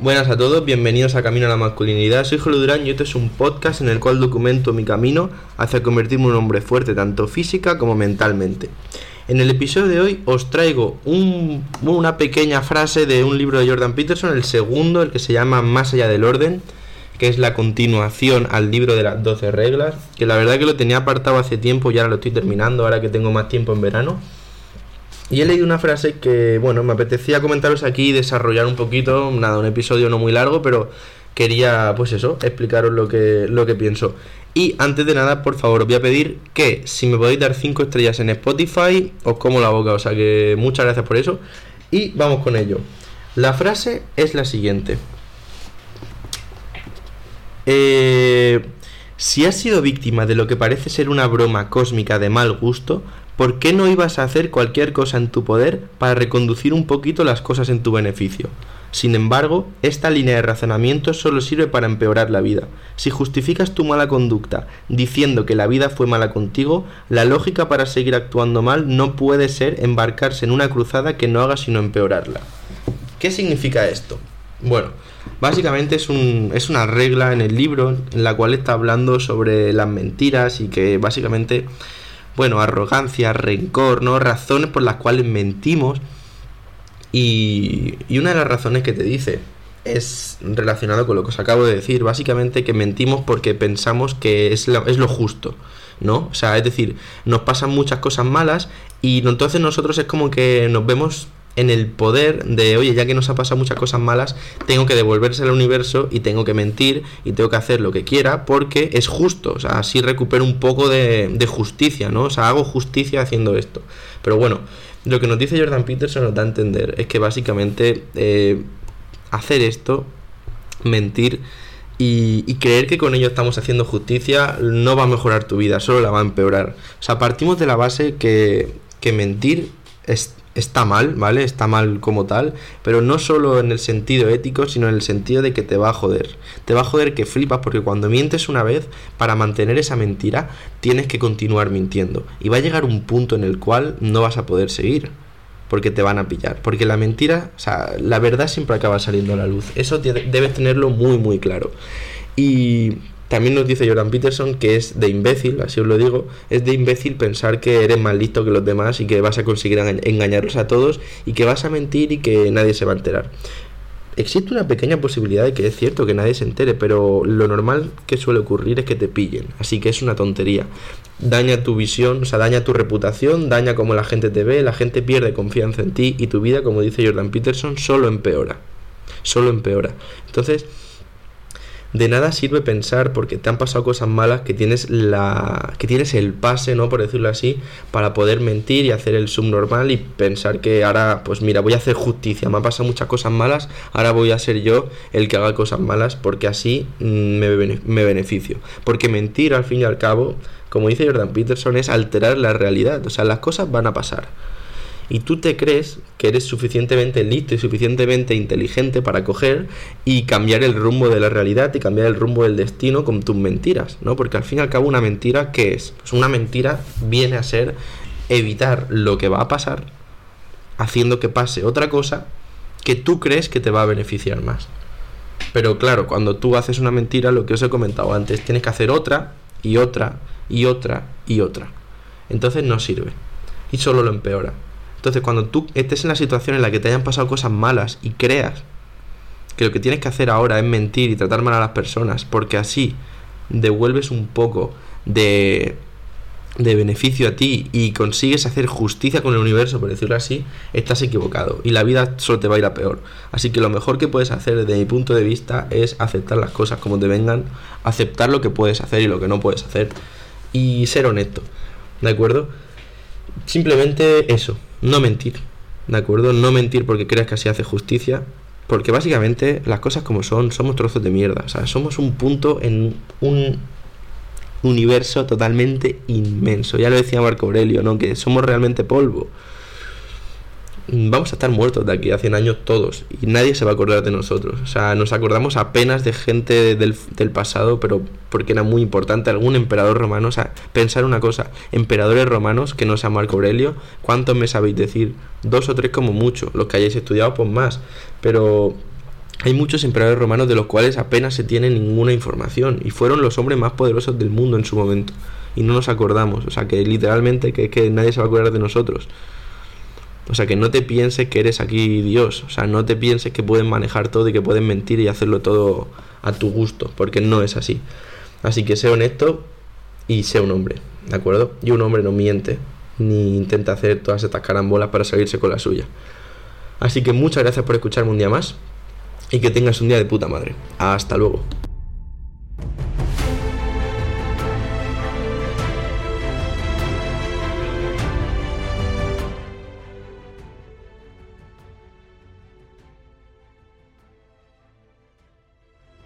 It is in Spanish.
Buenas a todos, bienvenidos a Camino a la Masculinidad. Soy Julio Durán y este es un podcast en el cual documento mi camino hacia convertirme en un hombre fuerte, tanto física como mentalmente. En el episodio de hoy os traigo una pequeña frase de un libro de Jordan Peterson, el segundo, el que se llama Más allá del orden, que es la continuación al libro de las 12 reglas, que la verdad que lo tenía apartado hace tiempo y ahora lo estoy terminando, ahora que tengo más tiempo en verano. Y he leído una frase que, bueno, me apetecía comentaros aquí y desarrollar un poquito, nada, un episodio no muy largo, pero quería, pues eso, explicaros lo que, lo que pienso. Y antes de nada, por favor, os voy a pedir que si me podéis dar 5 estrellas en Spotify, os como la boca, o sea que muchas gracias por eso. Y vamos con ello. La frase es la siguiente. Eh, si has sido víctima de lo que parece ser una broma cósmica de mal gusto, ¿por qué no ibas a hacer cualquier cosa en tu poder para reconducir un poquito las cosas en tu beneficio? Sin embargo, esta línea de razonamiento solo sirve para empeorar la vida. Si justificas tu mala conducta diciendo que la vida fue mala contigo, la lógica para seguir actuando mal no puede ser embarcarse en una cruzada que no haga sino empeorarla. ¿Qué significa esto? Bueno, básicamente es, un, es una regla en el libro en la cual está hablando sobre las mentiras y que básicamente bueno, arrogancia, rencor, ¿no? Razones por las cuales mentimos. Y, y una de las razones que te dice es relacionado con lo que os acabo de decir. Básicamente que mentimos porque pensamos que es lo, es lo justo, ¿no? O sea, es decir, nos pasan muchas cosas malas y entonces nosotros es como que nos vemos en el poder de, oye, ya que nos ha pasado muchas cosas malas, tengo que devolverse al universo y tengo que mentir y tengo que hacer lo que quiera porque es justo, o sea, así recupero un poco de, justicia, ¿no? O sea, hago justicia haciendo esto. Pero bueno, lo que nos dice Jordan Peterson nos da a entender es que básicamente eh, hacer esto, mentir, y, creer que con ello estamos haciendo justicia no va a mejorar tu vida, solo la va a empeorar. O sea, partimos de la base que, que mentir es está mal, ¿vale? Está mal como tal, pero no solo en el sentido ético, sino en el sentido de que te va a joder. Te va a joder que flipas porque cuando mientes una vez, para mantener esa mentira, tienes que continuar mintiendo. Y va a llegar un punto en el cual no vas a poder seguir. Porque te van a pillar. Porque la mentira, o sea, la verdad siempre acaba saliendo a la luz. Eso debes tenerlo muy, muy claro. Y también nos dice Jordan Peterson que es de imbécil, así os lo digo, es de imbécil pensar que eres más listo que los demás y que vas a conseguir engañarlos a todos y que vas a mentir y que nadie se va a enterar. Existe una pequeña posibilidad de que es cierto que nadie se entere, pero lo normal que suele ocurrir es que te pillen, así que es una tontería. Daña tu visión, o sea, daña tu reputación, daña cómo la gente te ve, la gente pierde confianza en ti y tu vida, como dice Jordan Peterson, solo empeora. Solo empeora. Entonces, de nada sirve pensar porque te han pasado cosas malas que tienes la que tienes el pase, ¿no? por decirlo así, para poder mentir y hacer el subnormal y pensar que ahora pues mira, voy a hacer justicia, me han pasado muchas cosas malas, ahora voy a ser yo el que haga cosas malas porque así mm, me, me beneficio. Porque mentir al fin y al cabo, como dice Jordan Peterson, es alterar la realidad, o sea, las cosas van a pasar y tú te crees que eres suficientemente listo y suficientemente inteligente para coger y cambiar el rumbo de la realidad y cambiar el rumbo del destino con tus mentiras, ¿no? Porque al fin y al cabo una mentira, ¿qué es? Pues una mentira viene a ser evitar lo que va a pasar haciendo que pase otra cosa que tú crees que te va a beneficiar más. Pero claro, cuando tú haces una mentira, lo que os he comentado antes, tienes que hacer otra y otra y otra y otra. Entonces no sirve. Y solo lo empeora. Entonces, cuando tú estés en la situación en la que te hayan pasado cosas malas y creas que lo que tienes que hacer ahora es mentir y tratar mal a las personas, porque así devuelves un poco de, de beneficio a ti y consigues hacer justicia con el universo, por decirlo así, estás equivocado y la vida solo te va a ir a peor. Así que lo mejor que puedes hacer desde mi punto de vista es aceptar las cosas como te vengan, aceptar lo que puedes hacer y lo que no puedes hacer y ser honesto, ¿de acuerdo? Simplemente eso, no mentir, ¿de acuerdo? No mentir porque creas que así hace justicia, porque básicamente las cosas como son, somos trozos de mierda, o sea, somos un punto en un universo totalmente inmenso. Ya lo decía Marco Aurelio, ¿no? Que somos realmente polvo. Vamos a estar muertos de aquí a 100 años todos y nadie se va a acordar de nosotros. O sea, nos acordamos apenas de gente del, del, pasado, pero porque era muy importante algún emperador romano. O sea, pensar una cosa, emperadores romanos que no sea Marco Aurelio, ¿cuántos me sabéis decir? Dos o tres como mucho, los que hayáis estudiado, pues más. Pero Hay muchos emperadores romanos de los cuales apenas se tiene ninguna información y fueron los hombres más poderosos del mundo en su momento y no nos acordamos, o sea que literalmente que, que nadie se va a acordar de nosotros. O sea que no te pienses que eres aquí Dios, o sea, no te pienses que pueden manejar todo y que pueden mentir y hacerlo todo a tu gusto, porque no es así. Así que sé honesto y sé un hombre, ¿de acuerdo? Y un hombre no miente, ni intenta hacer todas estas carambolas para salirse con la suya. Así que muchas gracias por escucharme un día más y que tengas un día de puta madre. Hasta luego.